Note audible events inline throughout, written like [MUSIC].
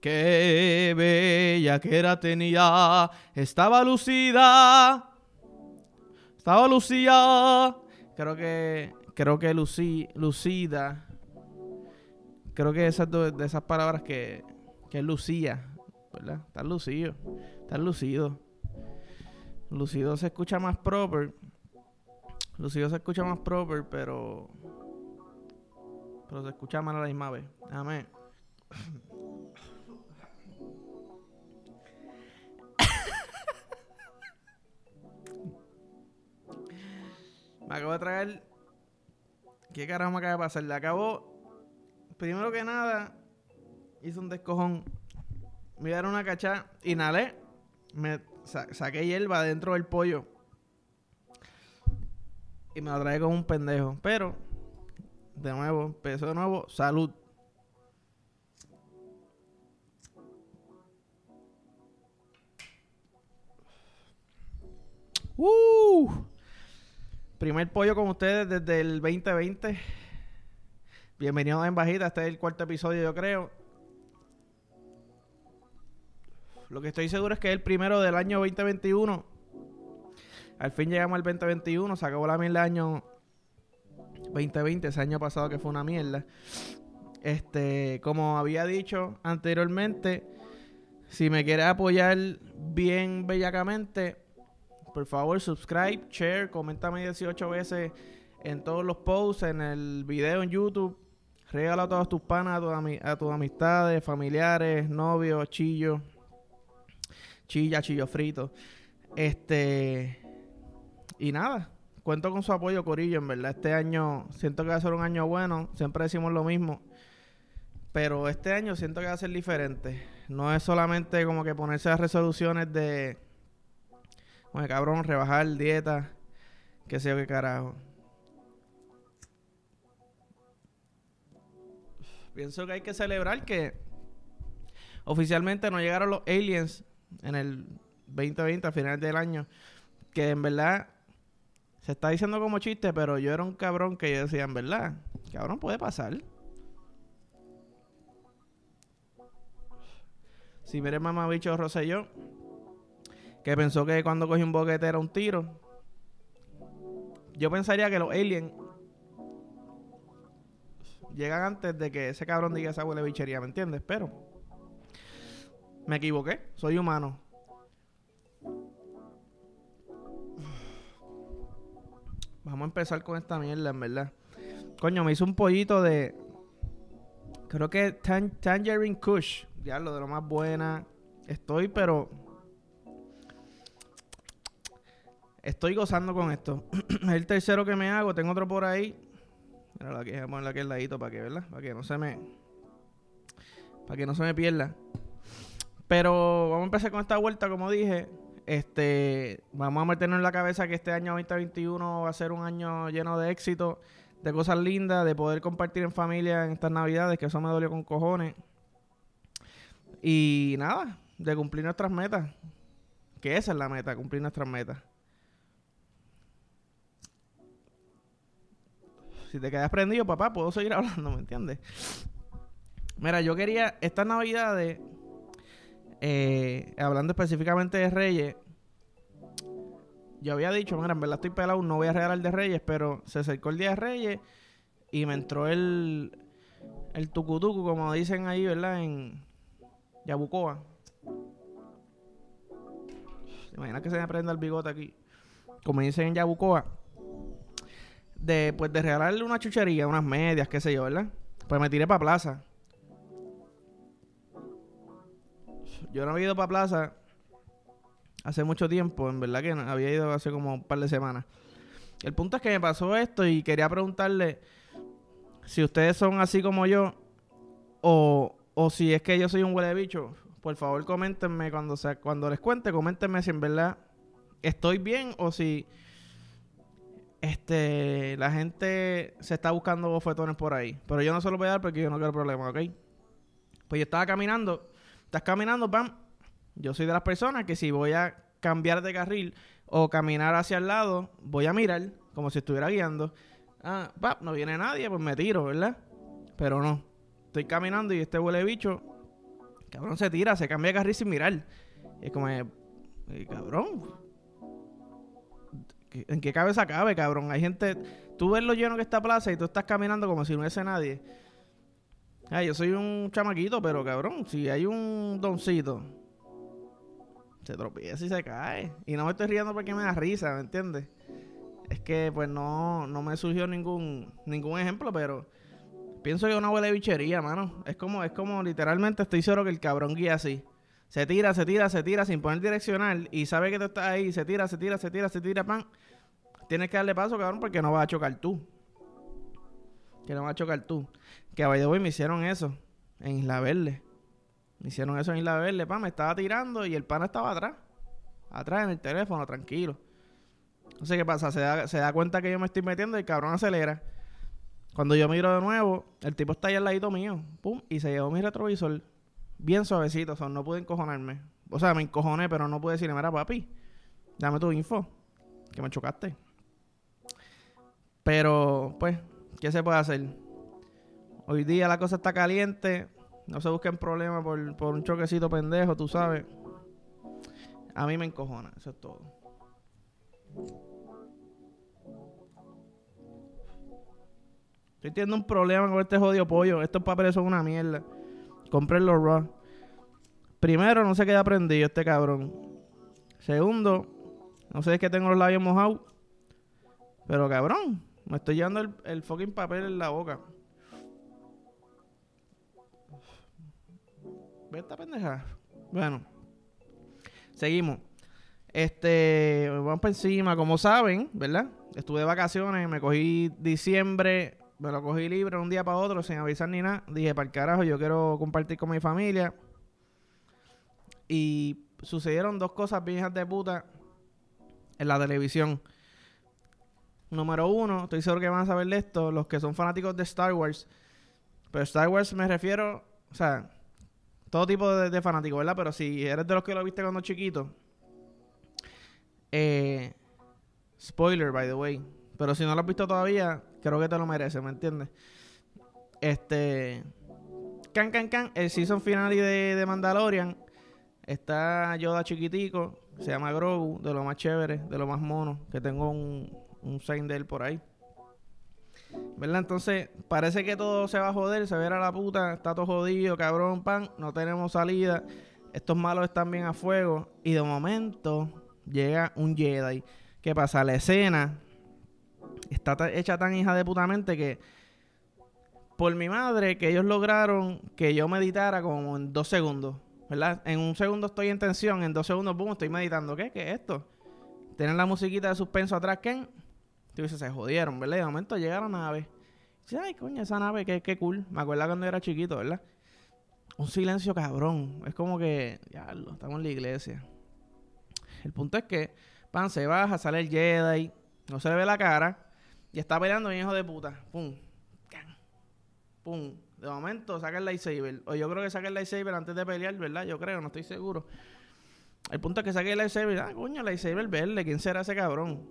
Qué bella que era tenía. Estaba lucida. Estaba lucía. Creo que. Creo que lucí, lucida. Creo que esas de esas palabras que, que lucía. ¿Verdad? Estás lucido. Estás lucido. Lucido se escucha más proper. Lucido se escucha más proper, pero. Pero se escucha mal a la misma vez. Déjame. Me acabo de traer. ¿Qué carajo me acaba de pasar? Le acabo. Primero que nada, hice un descojón. Me dieron una cachá, inhalé. Me sa- saqué hierba dentro del pollo. Y me la traje como un pendejo. Pero, de nuevo, empezó de nuevo. Salud. Uh, primer pollo con ustedes desde el 2020. Bienvenidos en Bajita. Este es el cuarto episodio, yo creo. Lo que estoy seguro es que es el primero del año 2021. Al fin llegamos al 2021. Se acabó la mierda del año 2020, ese año pasado que fue una mierda. Este, como había dicho anteriormente, si me quieres apoyar bien bellacamente, por favor, subscribe, share, coméntame 18 veces en todos los posts, en el video en YouTube. Regala a todos tus panas, a, ami- a tus amistades, familiares, novios, chillos, chilla, chillo frito. Este. Y nada, cuento con su apoyo, Corillo. En verdad, este año siento que va a ser un año bueno. Siempre decimos lo mismo. Pero este año siento que va a ser diferente. No es solamente como que ponerse las resoluciones de. Oye, cabrón, rebajar dieta. Que sé yo qué carajo. Pienso que hay que celebrar que oficialmente no llegaron los aliens en el 2020, a finales del año. Que en verdad se está diciendo como chiste, pero yo era un cabrón que yo decía, en verdad, cabrón, puede pasar. Si mire mamá bicho Rosselló, que pensó que cuando cogí un boquete era un tiro. Yo pensaría que los aliens llegan antes de que ese cabrón diga esa huele bichería, ¿me entiendes? Pero me equivoqué, soy humano. Vamos a empezar con esta mierda, en verdad. Coño, me hizo un pollito de. Creo que tan Tangerine Kush. Ya lo de lo más buena. Estoy, pero. Estoy gozando con esto. [CLEARS THROAT] es el tercero que me hago. Tengo otro por ahí. Mira, la que voy a ponerle aquí al ladito para que, ¿verdad? Para que no se me. Para que no se me pierda. Pero vamos a empezar con esta vuelta, como dije. Este, vamos a meternos en la cabeza que este año 2021 va a ser un año lleno de éxito, de cosas lindas, de poder compartir en familia en estas navidades, que eso me dolió con cojones. Y nada, de cumplir nuestras metas. Que esa es la meta, cumplir nuestras metas. Si te quedas prendido, papá, puedo seguir [LAUGHS] hablando, ¿me entiendes? Mira, yo quería estas navidades eh, hablando específicamente de Reyes, yo había dicho, mira, en verdad estoy pelado, no voy a regalar de Reyes, pero se acercó el día de Reyes y me entró el, el tucutucu, como dicen ahí, ¿verdad? En Yabucoa. ¿Se imagina que se me prenda el bigote aquí? Como dicen en Yabucoa. De, pues, de regalarle una chuchería, unas medias, qué sé yo, ¿verdad? Pues me tiré para plaza. yo no había ido para plaza hace mucho tiempo, en verdad que no, había ido hace como un par de semanas. El punto es que me pasó esto y quería preguntarle si ustedes son así como yo o, o si es que yo soy un huele bicho. Por favor, coméntenme cuando, cuando les cuente, coméntenme si en verdad estoy bien o si este la gente se está buscando bofetones por ahí. Pero yo no se los voy a dar porque yo no quiero problemas, ¿ok? Pues yo estaba caminando estás caminando, pam. Yo soy de las personas que si voy a cambiar de carril o caminar hacia el lado, voy a mirar como si estuviera guiando. Ah, pam, no viene nadie, pues me tiro, ¿verdad? Pero no. Estoy caminando y este huele bicho Cabrón se tira, se cambia de carril sin mirar. es como, eh, cabrón. ¿En qué cabeza cabe, cabrón? Hay gente. Tú ves lo lleno que está plaza y tú estás caminando como si no hubiese nadie. Ay, yo soy un chamaquito, pero cabrón, si hay un doncito, se tropieza y se cae. Y no me estoy riendo porque me da risa, ¿me entiendes? Es que pues no, no me surgió ningún, ningún ejemplo, pero pienso que una huele bichería, mano. Es como, es como literalmente estoy seguro que el cabrón guía así. Se tira, se tira, se tira sin poner direccional y sabe que tú estás ahí, se tira, se tira, se tira, se tira, pan. Tienes que darle paso, cabrón, porque no vas a chocar tú. Que no vas a chocar tú. Que a hoy me hicieron eso en Isla Verde. Me hicieron eso en Isla Verde, pan. Me estaba tirando y el pana estaba atrás. Atrás en el teléfono, tranquilo. No sé qué pasa. Se da, se da cuenta que yo me estoy metiendo y el cabrón acelera. Cuando yo miro de nuevo, el tipo está ahí al ladito mío. Pum, y se llevó mi retrovisor bien suavecito, o sea, no pude encojonarme. O sea, me encojoné, pero no pude decirle, mira, papi, dame tu info, que me chocaste. Pero, pues, ¿qué se puede hacer? Hoy día la cosa está caliente, no se busquen problemas por, por un choquecito pendejo, tú sabes. A mí me encojona, eso es todo. Estoy teniendo un problema con este jodido pollo. Estos papeles son una mierda. Compré los raw. Primero, no sé qué aprendido este cabrón. Segundo, no sé es que tengo los labios mojados. Pero cabrón, me estoy llevando el, fucking papel en la boca. Ve esta pendeja. Bueno, seguimos. Este, vamos para encima. Como saben, ¿verdad? Estuve de vacaciones, me cogí diciembre me lo cogí libre un día para otro sin avisar ni nada. Dije, para el carajo, yo quiero compartir con mi familia. Y sucedieron dos cosas viejas de puta en la televisión. Número uno, estoy seguro que van a saber de esto, los que son fanáticos de Star Wars. Pero Star Wars me refiero, o sea, todo tipo de, de fanáticos, ¿verdad? Pero si eres de los que lo viste cuando chiquito. Eh, spoiler, by the way. Pero si no lo has visto todavía, creo que te lo mereces, ¿me entiendes? Este. Can, can, can. El season final de, de Mandalorian. Está Yoda chiquitico. Se llama Grogu. De lo más chévere, de lo más mono. Que tengo un, un sign de él por ahí. ¿Verdad? Entonces, parece que todo se va a joder. Se verá la puta. Está todo jodido, cabrón, pan. No tenemos salida. Estos malos están bien a fuego. Y de momento llega un Jedi. ¿Qué pasa? La escena está hecha tan hija de putamente que por mi madre que ellos lograron que yo meditara como en dos segundos, ¿verdad? En un segundo estoy en tensión, en dos segundos, boom, estoy meditando. ¿Qué? ¿Qué es esto? Tienen la musiquita de suspenso atrás. Tú dices, se jodieron, ¿verdad? de momento llega la nave. Dice, ay, coño, esa nave, qué, qué cool. Me acuerdo cuando era chiquito, ¿verdad? Un silencio cabrón. Es como que, ya, lo, estamos en la iglesia. El punto es que, pan, se baja, sale el Jedi, no se le ve la cara. Y está peleando un hijo de puta. Pum. Pum. De momento saca el lightsaber. O yo creo que saca el lightsaber antes de pelear, ¿verdad? Yo creo, no estoy seguro. El punto es que saque el lightsaber. Ah, coño, el lightsaber verde. ¿Quién será ese cabrón?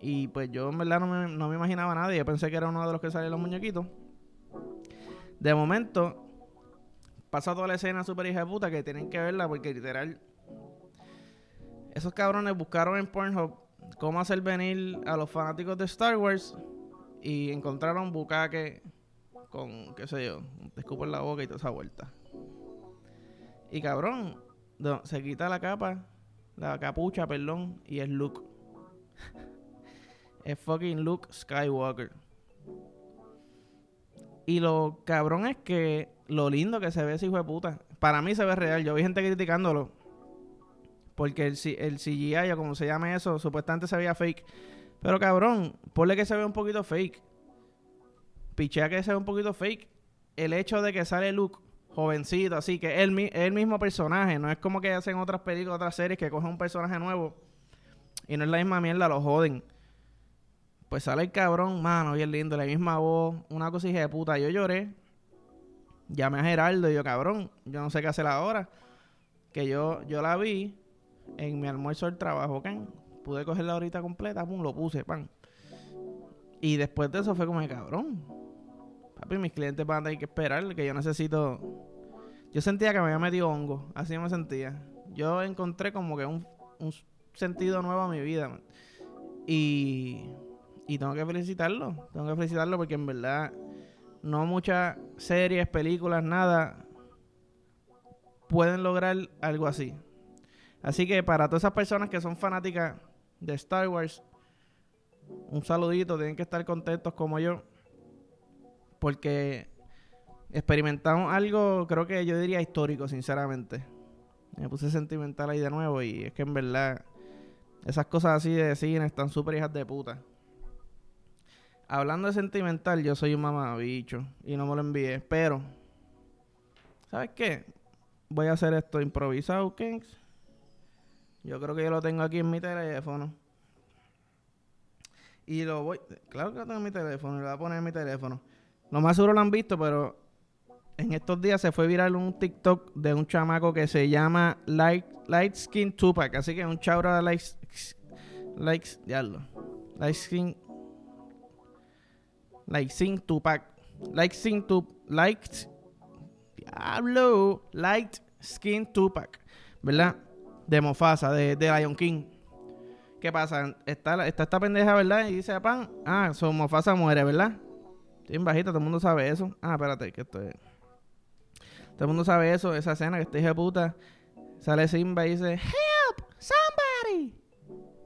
Y pues yo en verdad no me, no me imaginaba nada. Yo pensé que era uno de los que salían los muñequitos. De momento, pasa toda la escena super hija de puta que tienen que verla porque literal. Esos cabrones buscaron en Pornhub cómo hacer venir a los fanáticos de Star Wars y encontraron bucaque con, qué sé yo, te en la boca y toda esa vuelta. Y cabrón, se quita la capa, la capucha, perdón, y es Luke. [LAUGHS] es fucking Luke Skywalker. Y lo cabrón es que lo lindo que se ve ese hijo de puta. Para mí se ve real. Yo vi gente criticándolo. Porque el, el CGI o como se llame eso, supuestamente se veía fake. Pero cabrón, ponle que se vea un poquito fake. Pichea que se vea un poquito fake. El hecho de que sale Luke jovencito, así que él el mismo personaje. No es como que hacen otras películas, otras series que cogen un personaje nuevo y no es la misma mierda, lo joden. Pues sale el cabrón, mano, bien lindo, la misma voz, una cosilla de puta. Yo lloré. Llamé a Geraldo y yo, cabrón, yo no sé qué hacer ahora. Que yo, yo la vi en mi almuerzo del trabajo, can, pude coger la horita completa, pum, lo puse, pan. Y después de eso fue como cabrón. Papi, mis clientes van a tener que esperar, que yo necesito Yo sentía que me había metido hongo, así me sentía. Yo encontré como que un, un sentido nuevo a mi vida. Y, y tengo que felicitarlo, tengo que felicitarlo porque en verdad no muchas series, películas, nada pueden lograr algo así. Así que para todas esas personas que son fanáticas de Star Wars, un saludito, tienen que estar contentos como yo, porque experimentamos algo, creo que yo diría histórico, sinceramente. Me puse sentimental ahí de nuevo y es que en verdad esas cosas así de cine están súper hijas de puta. Hablando de sentimental, yo soy un mamabicho y no me lo envié, pero ¿sabes qué? Voy a hacer esto improvisado, Kings. Yo creo que yo lo tengo aquí en mi teléfono. Y lo voy. Claro que lo tengo en mi teléfono. Lo voy a poner en mi teléfono. Lo más seguro lo han visto, pero en estos días se fue viral un TikTok de un chamaco que se llama Light, Light Skin Tupac. Así que un chabro de Light, Light, diablo. Light Skin. Light Skin Tupac. Light Skin Tupac. Light. Diablo. Light Skin Tupac. ¿Verdad? De Mofasa, de, de Lion King. ¿Qué pasa? Está, está esta pendeja, ¿verdad? Y dice, pan, ah, su Mofasa muere, ¿verdad? Estoy bajita, todo el mundo sabe eso. Ah, espérate, que estoy... Todo el mundo sabe eso, esa escena que este hija de puta. Sale Simba y dice, Help, somebody.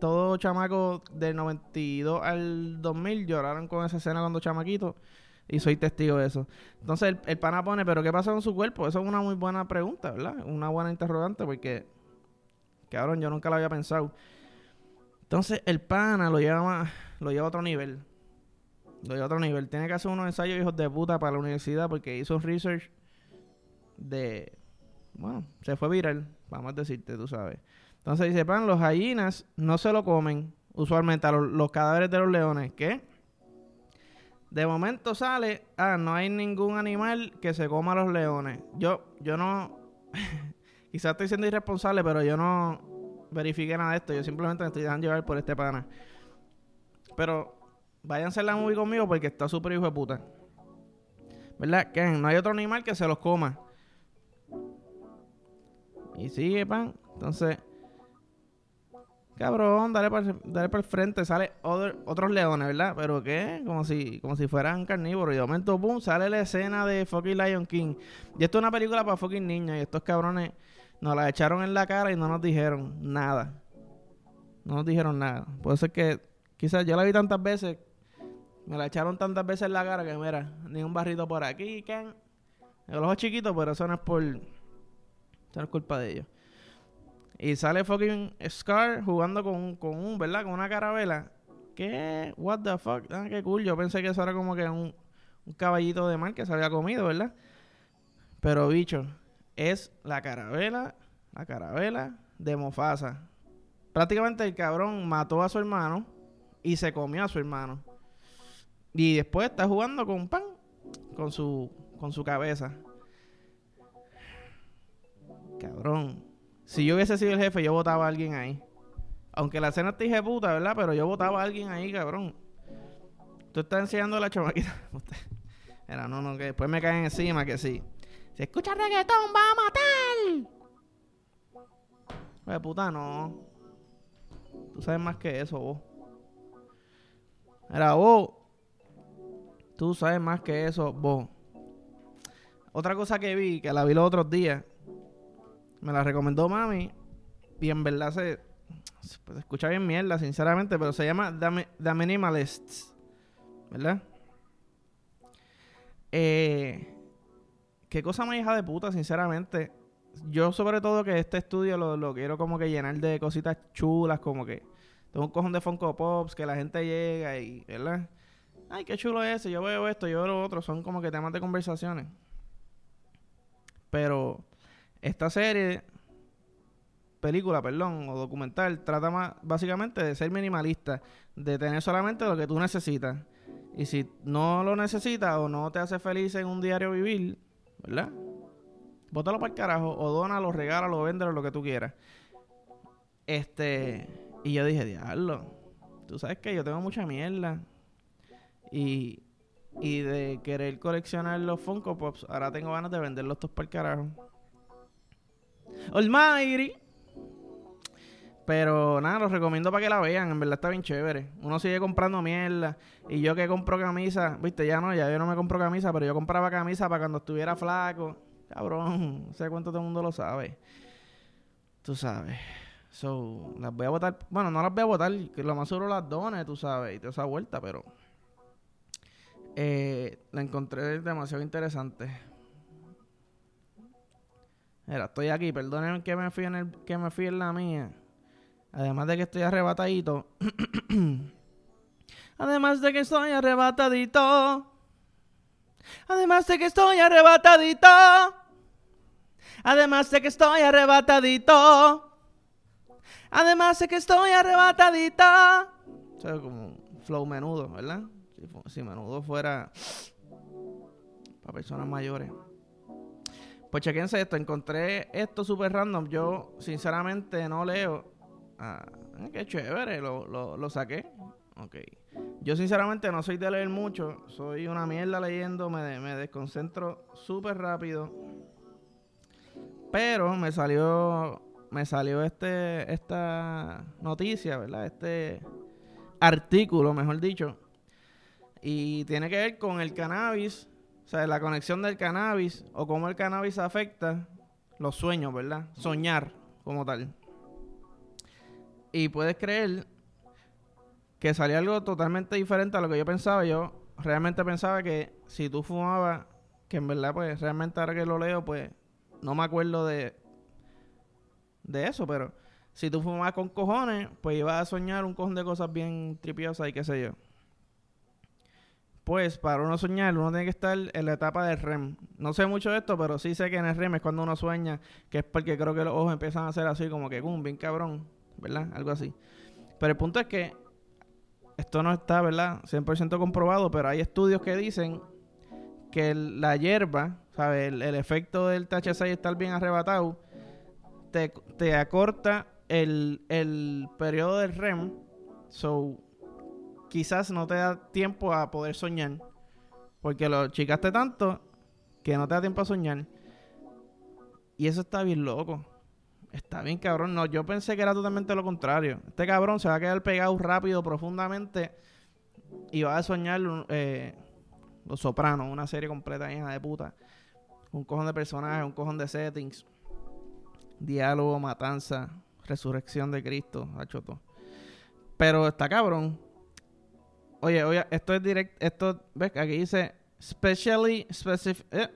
Todos chamacos del 92 al 2000 lloraron con esa escena cuando chamaquito. Y soy testigo de eso. Entonces el, el pana pone, ¿pero qué pasa con su cuerpo? Eso es una muy buena pregunta, ¿verdad? Una buena interrogante porque, cabrón, yo nunca lo había pensado. Entonces el pana lo lleva, lo lleva a otro nivel. Lo lleva a otro nivel. Tiene que hacer unos ensayos hijos de puta para la universidad porque hizo un research de... Bueno, se fue viral, vamos a decirte, tú sabes. Entonces dice, pan, los gallinas no se lo comen usualmente a los, los cadáveres de los leones. ¿Qué? De momento sale, ah, no hay ningún animal que se coma a los leones. Yo, yo no, [LAUGHS] quizás estoy siendo irresponsable, pero yo no verifiqué nada de esto. Yo simplemente me estoy dejando llevar por este pana. Pero váyanse a la movie conmigo porque está súper hijo de puta. ¿Verdad? Que no hay otro animal que se los coma. Y sigue, pan. Entonces, cabrón, dale para dale el frente. Sale otros leones, ¿verdad? Pero ¿qué? Como si, como si fueran carnívoros. Y de momento, boom, sale la escena de fucking Lion King. Y esto es una película para fucking niños. Y estos cabrones nos la echaron en la cara y no nos dijeron nada. No nos dijeron nada. Puede ser que quizás yo la vi tantas veces. Me la echaron tantas veces en la cara que, mira, ni un barrito por aquí, Ken. El ojo chiquito, pero eso no es por esta no es culpa de ellos. Y sale fucking Scar jugando con, con un, ¿verdad? Con una carabela. ¿Qué? What the fuck? Ah, qué cool. Yo pensé que eso era como que un, un caballito de mar que se había comido, ¿verdad? Pero bicho, es la carabela, la carabela de Mofasa. Prácticamente el cabrón mató a su hermano y se comió a su hermano. Y después está jugando con pan, con su, con su cabeza. Cabrón. Si yo hubiese sido el jefe, yo votaba a alguien ahí. Aunque la cena te dije puta, ¿verdad? Pero yo votaba a alguien ahí, cabrón. Tú estás enseñando la chamaquita. [LAUGHS] Era, no, no, que después me caen encima, que sí. Si escucha reggaetón, va a matar. Oye, puta, no. Tú sabes más que eso, vos. Era vos. Tú sabes más que eso, vos. Otra cosa que vi, que la vi los otros días, me la recomendó mami. Y en verdad se, se escucha bien mierda, sinceramente, pero se llama The, The Minimalists. ¿Verdad? Eh, qué cosa más hija de puta, sinceramente. Yo, sobre todo, que este estudio lo, quiero como que llenar de cositas chulas, como que tengo un cojón de Funko Pops, que la gente llega y, ¿verdad? Ay, qué chulo es ese, yo veo esto, yo veo lo otro, son como que temas de conversaciones. Pero esta serie, película, perdón, o documental, trata más básicamente de ser minimalista, de tener solamente lo que tú necesitas. Y si no lo necesitas o no te hace feliz en un diario vivir, ¿verdad? Bótalo para el carajo, o dónalo, regálalo, véndelo, lo que tú quieras. Este, y yo dije, diablo, tú sabes que yo tengo mucha mierda. Y, y de querer coleccionar los Funko Pops, ahora tengo ganas de venderlos todos para el carajo. Almighty. Pero nada, los recomiendo para que la vean. En verdad está bien chévere. Uno sigue comprando mierda. Y yo que compro camisa, viste, ya no, ya yo no me compro camisa, pero yo compraba camisa para cuando estuviera flaco. Cabrón, no [LAUGHS] sé cuánto todo el mundo lo sabe. Tú sabes. So, las voy a votar. Bueno, no las voy a votar, que lo más seguro las dones, tú sabes, y toda esa vuelta, pero. Eh, la encontré demasiado interesante. Mira, estoy aquí, perdonen que me fui en el, que me fui en la mía. Además de que estoy arrebatadito. [CLEARS THROAT] Además de que estoy arrebatadito. Además de que estoy arrebatadito. Además de que estoy arrebatadito. Además de que estoy arrebatadita. O sea, como flow menudo, ¿verdad? Si, menudo fuera para personas mayores. Pues chequense esto, encontré esto súper random. Yo, sinceramente, no leo. Ah, qué chévere, lo, lo, lo saqué. Ok. Yo sinceramente no soy de leer mucho, soy una mierda leyendo, me, me desconcentro súper rápido. Pero me salió me salió este esta noticia, ¿verdad? Este artículo, mejor dicho. Y tiene que ver con el cannabis, o sea, la conexión del cannabis o cómo el cannabis afecta los sueños, ¿verdad? Soñar como tal. Y puedes creer que salía algo totalmente diferente a lo que yo pensaba. Yo realmente pensaba que si tú fumabas, que en verdad, pues realmente ahora que lo leo, pues no me acuerdo de, de eso, pero si tú fumabas con cojones, pues ibas a soñar un cojón de cosas bien tripiosas y qué sé yo. Pues para uno soñar, uno tiene que estar en la etapa del REM. No sé mucho de esto, pero sí sé que en el REM es cuando uno sueña, que es porque creo que los ojos empiezan a hacer así como que, ¡cum! Bien cabrón, ¿verdad? Algo así. Pero el punto es que esto no está, ¿verdad? 100% comprobado, pero hay estudios que dicen que la hierba, ¿sabes? El, efecto del THC estar bien arrebatado, te, acorta el, el periodo del REM. So, quizás no te da tiempo a poder soñar. Porque lo chicaste tanto que no te da tiempo a soñar. Y eso está bien loco. Está bien, cabrón. No, yo pensé que era totalmente lo contrario. Este cabrón se va a quedar pegado rápido, profundamente. Y va a soñar eh, Los Sopranos, una serie completa hija de puta. Un cojón de personajes, un cojón de settings. Diálogo, matanza, resurrección de Cristo, achoto. Pero está cabrón. Oye, oye, esto es directo. Esto, ves, aquí dice specially specific. Eh,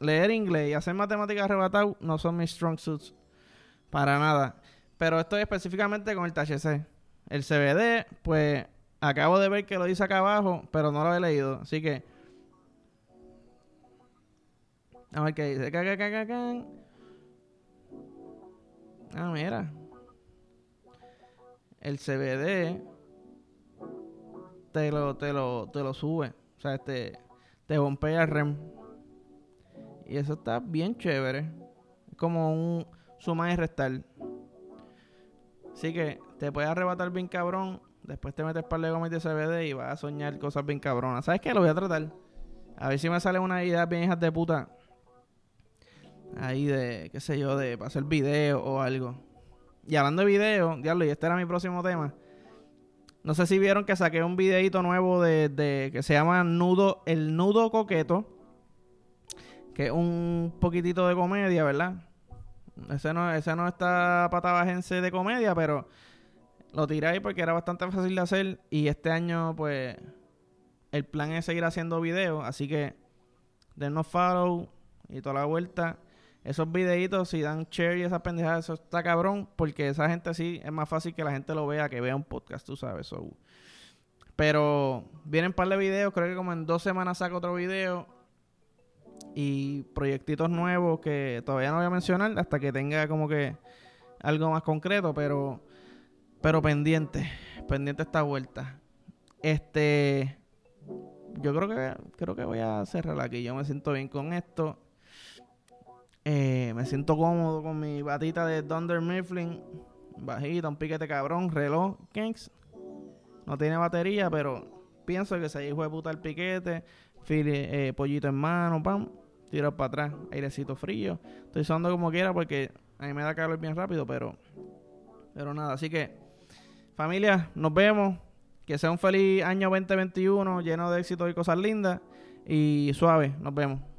leer inglés y hacer matemáticas arrebatado no son mis strong suits. Para nada. Pero estoy específicamente con el THC. El CBD, pues acabo de ver que lo dice acá abajo, pero no lo he leído. Así que. A ver qué dice. Ah, mira. El CBD te lo, te lo, te lo sube. O sea, este, te bombea el REM. Y eso está bien chévere. Como un suma y restar. Así que te puede arrebatar bien cabrón. Después te metes para el goma de CBD y vas a soñar cosas bien cabronas. ¿Sabes qué? Lo voy a tratar. A ver si me sale una idea bien hijas de puta. Ahí de, qué sé yo, de hacer video o algo. Y hablando de video, diablo, y este era mi próximo tema. No sé si vieron que saqué un videito nuevo de, de que se llama Nudo, el nudo coqueto que es un poquitito de comedia, ¿verdad? Ese no, ese no está patabajense de comedia, pero lo tiré ahí porque era bastante fácil de hacer. Y este año, pues, el plan es seguir haciendo videos. Así que denos follow y toda la vuelta. Esos videitos, si dan share y esas pendejadas, eso está cabrón. Porque esa gente sí es más fácil que la gente lo vea que vea un podcast, tú sabes. Pero vienen un par de videos. Creo que como en dos semanas saco otro video y proyectitos nuevos que todavía no voy a mencionar hasta que tenga como que algo más concreto, pero pero pendiente, pendiente esta vuelta. Este yo creo que creo que voy a cerrar aquí. Yo me siento bien con esto. Eh, me siento cómodo con mi batita de Thunder Mifflin. Bajita, un piquete cabrón, reloj, Kings. No tiene batería, pero pienso que se hijo de puta el piquete, eh, pollito en mano, pam tiro para atrás, airecito frío. Estoy usando como quiera porque a mí me da calor bien rápido, pero, pero nada. Así que, familia, nos vemos. Que sea un feliz año 2021 lleno de éxito y cosas lindas. Y suave, nos vemos.